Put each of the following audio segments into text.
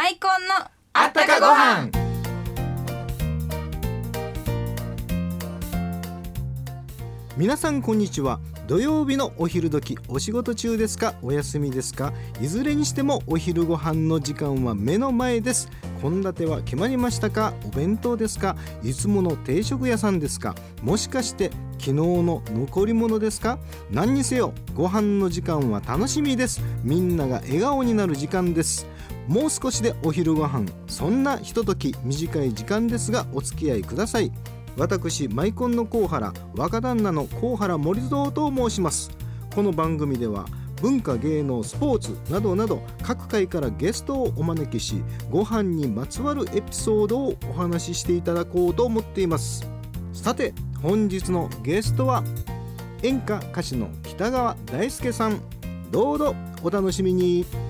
マイコンのあったかご飯。皆さんこんにちは。土曜日のお昼時お仕事中ですか？お休みですか？いずれにしてもお昼ご飯の時間は目の前です。献立は決まりましたか？お弁当ですか？いつもの定食屋さんですか？もしかして昨日の残り物ですか？何にせよご飯の時間は楽しみです。みんなが笑顔になる時間です。もう少しでお昼ご飯そんなひととき短い時間ですがお付き合いください私マイコンの甲原若旦那の甲原森蔵と申します。この番組では文化芸能スポーツなどなど各界からゲストをお招きしご飯にまつわるエピソードをお話ししていただこうと思っています。さて本日のゲストは演歌歌手の北川大輔さん。どうぞお楽しみに。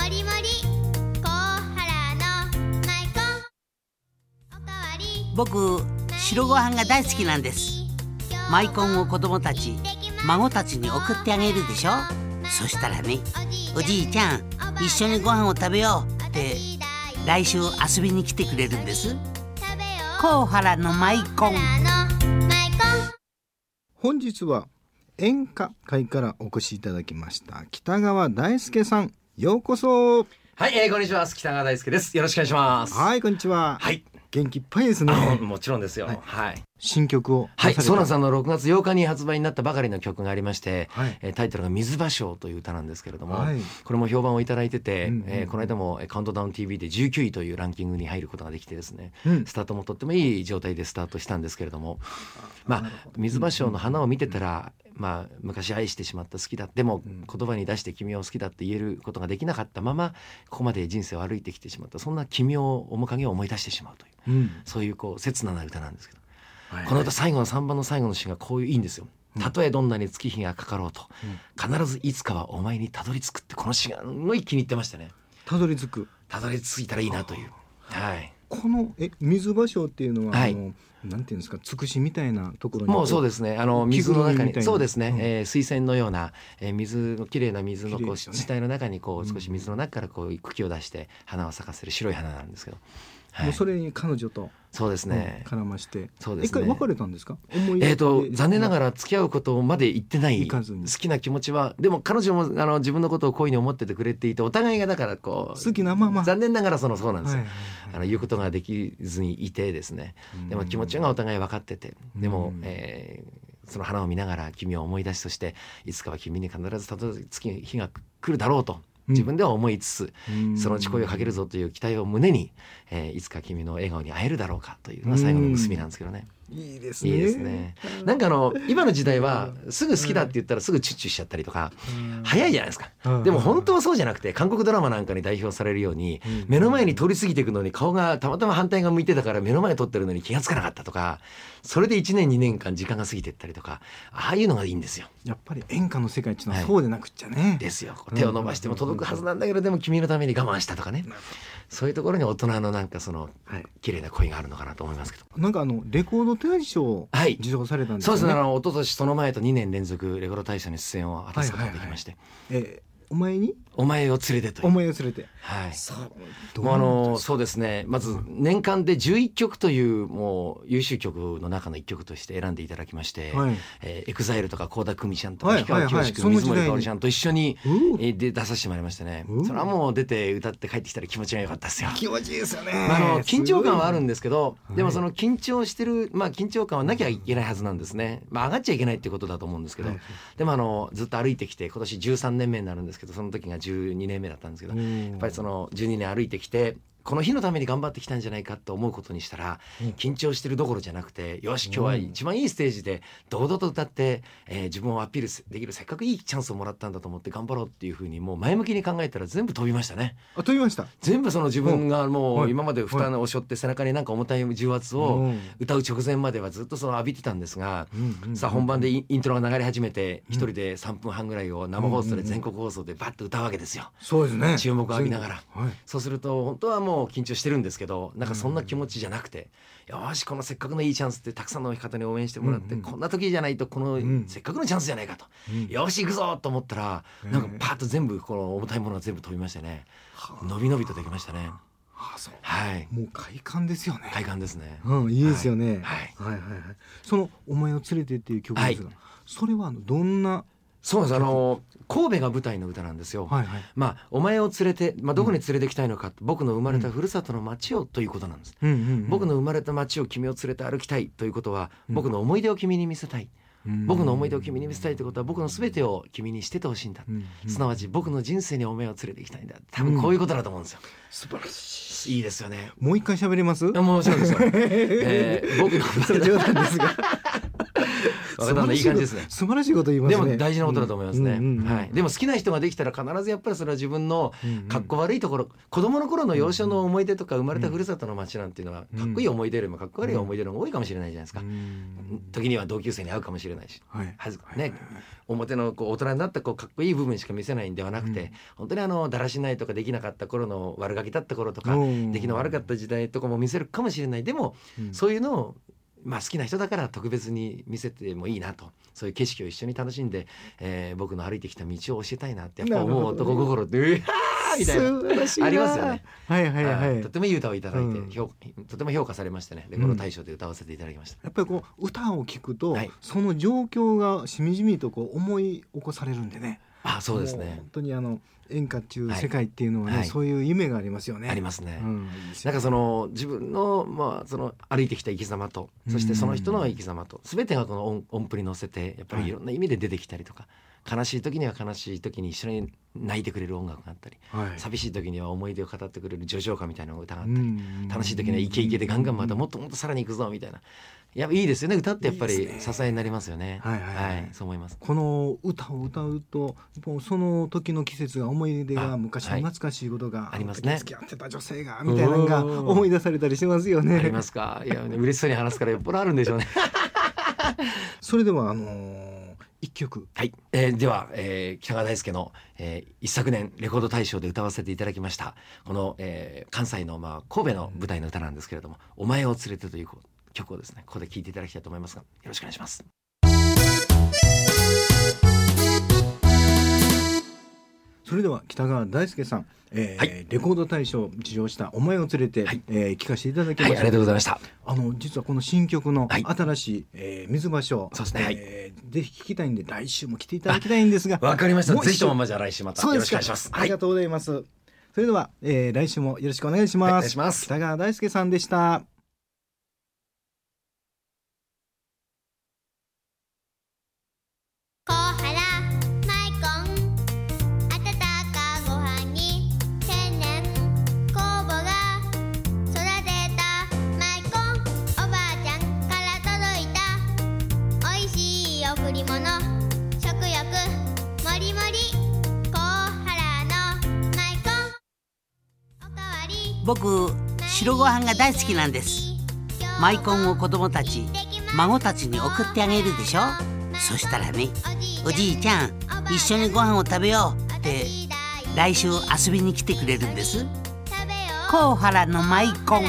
もりもりコハラのマイコンおかわり。僕白ご飯が大好きなんです。マイコンを子供たち孫たちに送ってあげるでしょ。そしたらねおじいちゃん一緒にご飯を食べようって来週遊びに来てくれるんです。甲原のマイコン。本日は演歌会からお越しいただきました北川大輔さんようこそ。はい、えー、こんにちは。北川大輔です。よろしくお願いします。はいこんにちは。はい。元気いっぱいですね。あもちろんですよ。はい。はい。新曲をはい、出されたそうなんの6月8日に発売になったばかりの曲がありまして、はい。えータイトルが水芭蕉という歌なんですけれども、はい。これも評判をいただいてて、うんうんえーこの間もえーカウントダウン TV で19位というランキングに入ることができてですね、うん。スタートもとってもいい状態でスタートしたんですけれども、まあ水芭蕉の花を見てたら、まあ昔愛してしまった好きだでも言葉に出して君を好きだって言えることができなかったままここまで人生を歩いてきてしまったそんな君を面影を思い出してしまうといううんそういうこう切なな歌なんですけど。はいこの歌最後の3番の最後の詩がこういういいんですよ。たとえどんなに月日がかかろうと、必ずいつかはお前にたどり着くってこの詩がすごい気に入ってましたね。たどり着くたどり着いたらいいなという。はい。このえ水芭蕉っていうのは、はいあのなんていうんですかつくしみたいなところにもうそうですね。あの水の中にそうですね。うんえー水泉のような、えー水の綺麗な水のこうね地帯の中にこう少し水の中からこう茎を出して花を咲かせる白い花なんですけど。はい。もうそれに彼女と、そうですね。うん絡まして。そうですね。一回別れたんですか？思いえー、とで残念ながら付き合うことまで言ってない。好きな気持ちはでも彼女もあの自分のことを恋に思っててくれていてお互いがだからこう好きなまま。残念ながらそのそうなんですよ、はいはいはい。あの言うことができずにいてですね。でも気持ちがお互い分かってて。でもうん、えーその花を見ながら君を思い出しそしていつかは君に必ずたどり着く日が来るだろうと自分では思いつつ、うん。そのうち声をかけるぞという期待を胸に、えーいつか君の笑顔に会えるだろうかというのが最後の結びなんですけどね。いいですね。いいですね。なんかあの今の時代はすぐ好きだって言ったらすぐチュッチュしちゃったりとか早いじゃないですか。うん。でも本当はそうじゃなくて韓国ドラマなんかに代表されるようにうん。目の前に通り過ぎていくのに顔がたまたま反対側向いてたから目の前に撮ってるのに気がつかなかったとかそれで1年2年間時間が過ぎてったりとかああいうのがいいんですよ。やっぱり演歌の世界っていうのははい。そうでなくっちゃね、ですよ。手を伸ばしても届くはずなんだけどでも君のために我慢したとかねそういうところに大人のなんかそのはい。綺麗な恋があるのかなと思いますけど。なんかあのレコード大賞をはい。受賞されたんですそうですね。あね、の一昨年その前と2年連続レコード大賞に出演を果たすことができまして、えーお前に？お前を連れてという。思いを連れて。はい。そうどもうあのそそうですね。まず年間で11曲というもう優秀曲の中の1曲として選んでいただきまして、はい。えー、エグザイルとか倖田來未ちゃんとはいか氷川きよし君、水森かおりちゃんと一緒に、うえーで出させてもらいましてね。うんそれはもう出て歌って帰ってきたら気持ちが良かったですよ。気持ちいいですよね、まあ、あの緊張感はあるんでですけど、はい。でもその緊張してる、まあ、緊張感はなきゃいけないはずなんですね、まあ、上がっちゃいけないってことだと思うんですけど、はいでもあのずっと歩いてきて今年13年目になるんですけどその時が12年目だったんですけど、やっぱりその12年歩いてきてこの日のために頑張ってきたんじゃないかと思うことにしたら、うん。緊張してるどころじゃなくてよし今日は一番いいステージで堂々と歌って、えー自分をアピールできるせっかくいいチャンスをもらったんだと思って頑張ろうっていうふうにもう前向きに考えたら全部飛びましたね。あ飛びました？全部その自分がもはい。う今まで負担を背負って背中になんか重たい重圧をうん。歌う直前まではずっとその浴びてたんですが、さあ本番でインイントロが流れ始めて一人で3分半ぐらいを生放送で全国放送でバッと歌うわけですよ。そうですね。注目を浴びながら。はい。そうすると本当はもう緊張してるんですけどなんかそんな気持ちじゃなくて、よしこのせっかくのいいチャンスってたくさんの方に応援してもらって、うん。うんこんな時じゃないとこのん。せっかくのチャンスじゃないかと、うん。よし行くぞと思ったら、うん。なんかパッと全部この重たいものが全部飛びましてね。伸び伸びとできましたね。あそう。はい。もう快感ですよね。快感ですね、うん、いいですよね。はい。はい、はい、はい。そのお前を連れてっていう曲ですが、それはどんな。そうです。あの神戸が舞台の歌なんですよ、はい、はい。まあお前を連れて、まあ、どこに連れてきたいのか、僕の生まれたふるさとの町をということなんです、うん、うん、僕の生まれた町を君を連れて歩きたいということは、うん。僕の思い出を君に見せたい、うん。僕の思い出を君に見せたいということは僕の全てを君にしててほしいんだ、うんうん。すなわち僕の人生にお前を連れて行きたいんだ。多分こういうことだと思うんですよ、素晴らしい。いいですよね。もう一回喋れます？もうそうです。よ、えー僕の冗談ですが。若旦那いい感じですね。素晴らしいこと言いますね。でも大事なことだと思いますね、うんうんうんはい、でも好きな人ができたら必ずやっぱりそれは自分のかっこ悪いところ、子供の頃の幼少の思い出とか生まれたふるさとの町なんていうのはうんかっこいい思い出よりもかっこ悪い思い出の方が多いかもしれないじゃないですか、うん。時には同級生に会うかもしれないし。はい。はずね。表のこう大人になったこうかっこいい部分しか見せないんではなくて、うん。本当にあのだらしないとかできなかった頃の悪ガキだった頃とかうん。出来の悪かった時代とかも見せるかもしれない。でも、うん。そういうのをまあ好きな人だから特別に見せてもいいなとそういう景色を一緒に楽しんで、えー僕の歩いてきた道を教えたいなってやっぱ思う男心ってうわーみたいな。ありますよね。はい、はい、はいと。てもいい歌をいただいて、うん評とても評価されましてねレコード大賞で歌わせていただきました。やっぱりこう歌を聞くと、はいその状況がしみじみとこう思い起こされるんでね。あそうですもね本当にあの演歌っていうはい世界っていうのはね、はい。そういう夢がありますよね。ありますね。うん、なんかその自分のまあその歩いてきた生き様とそしてその人の生き様と全てがこの音音符に乗せてやっぱりいろんな意味で出てきたりとか、悲しい時には悲しい時に一緒に泣いてくれる音楽があったりはい寂しい時には思い出を語ってくれる叙情歌みたいな歌があっうたり、ん楽しい時にはイケイケでガンガンまたもっともっとさらに行くぞみたいな。やっぱいいですよね歌ってやっぱり支えになりますよね。はいはいはいそう思います。この歌を歌うとその時の季節が思い出があ昔の懐かしいことが、ありますね付き合ってた女性がみたいなのがうん思い出されたりしますよね。ありますか？いや嬉しそうに話すからよっぽどあるんでしょうね。それではあのー一曲。はい、えーでは、えー北川大輔の、えー一昨年レコード大賞で歌わせていただきました。この、えー関西の、まあ、神戸の舞台の歌なんですけれども「お前を連れて」という曲をですねここで聴いていただきたいと思いますがよろしくお願いします。それでは北川大輔さん、えーはい。レコード大賞を受賞した「お前を連れて」はい。えー聞かせていただきまはい、した、ありがとうございました。あの実はこの新曲のはい。新しい、えー水場所そうですね。はい。えーぜひ聞きたいんで来週も来ていただきたいんですが わかりました。ぜひともまずは来週またよろしくお願いします。はい。ありがとうございます、それでは、えー来週もよろしくお願いします,、はいお願いします。北川大輔さんでした贈り物。食欲もりもり。小原のマイコンおかわり。僕白ご飯が大好きなんです。マイコンを子供たち孫たちに送ってあげるでしょ。そしたらねおじいちゃん一緒にご飯を食べようって来週遊びに来てくれるんです。甲原のマイコン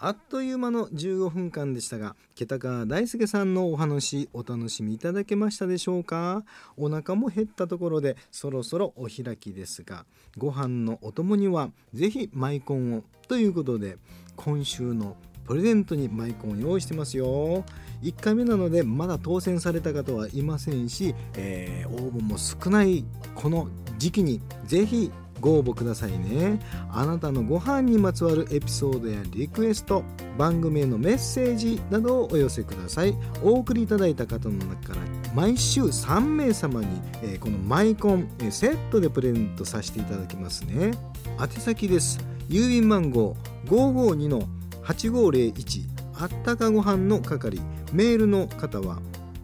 あっという間の15分間でしたが北川大輔さんのお話お楽しみいただけましたでしょうか？お腹も減ったところでそろそろお開きですがご飯のお供にはぜひマイコンをということで今週のプレゼントにマイコンを用意してますよ。1回目なのでまだ当選された方はいませんし、えー応募も少ないこの時期にぜひご応募くださいね。あなたのご飯にまつわるエピソードやリクエスト番組へのメッセージなどをお寄せください。お送りいただいた方の中から毎週3名様に、えーこのマイコン、えーセットでプレゼントさせていただきますね。宛先です。郵便番号552の8501あったかご飯の係。メールの方は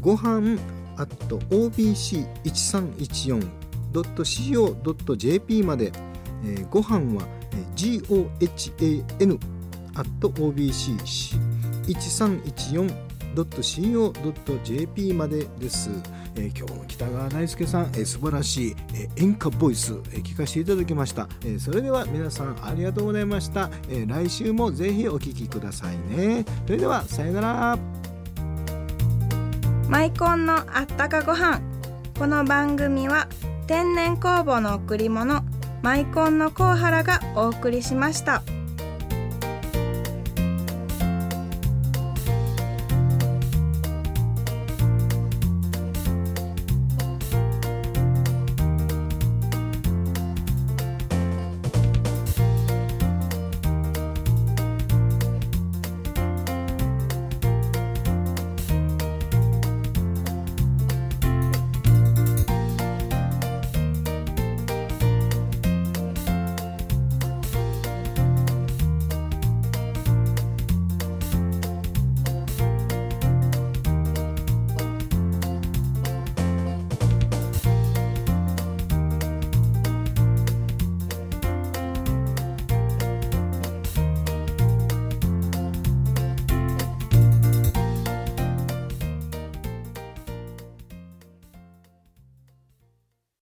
ご飯 at obs.co.jp まで、えーご飯はえー gohan at obc1314.co.jp までです、えー今日も北川大輔さん、えー素晴らしい、えー演歌ボイス、えー聞かせていただきました、えーそれでは皆さんありがとうございました、えー来週もぜひお聞きくださいね。それではさよなら。マイコンのあったかご飯。この番組は天然酵母の贈り物マイコンのコウハラがお送りしました。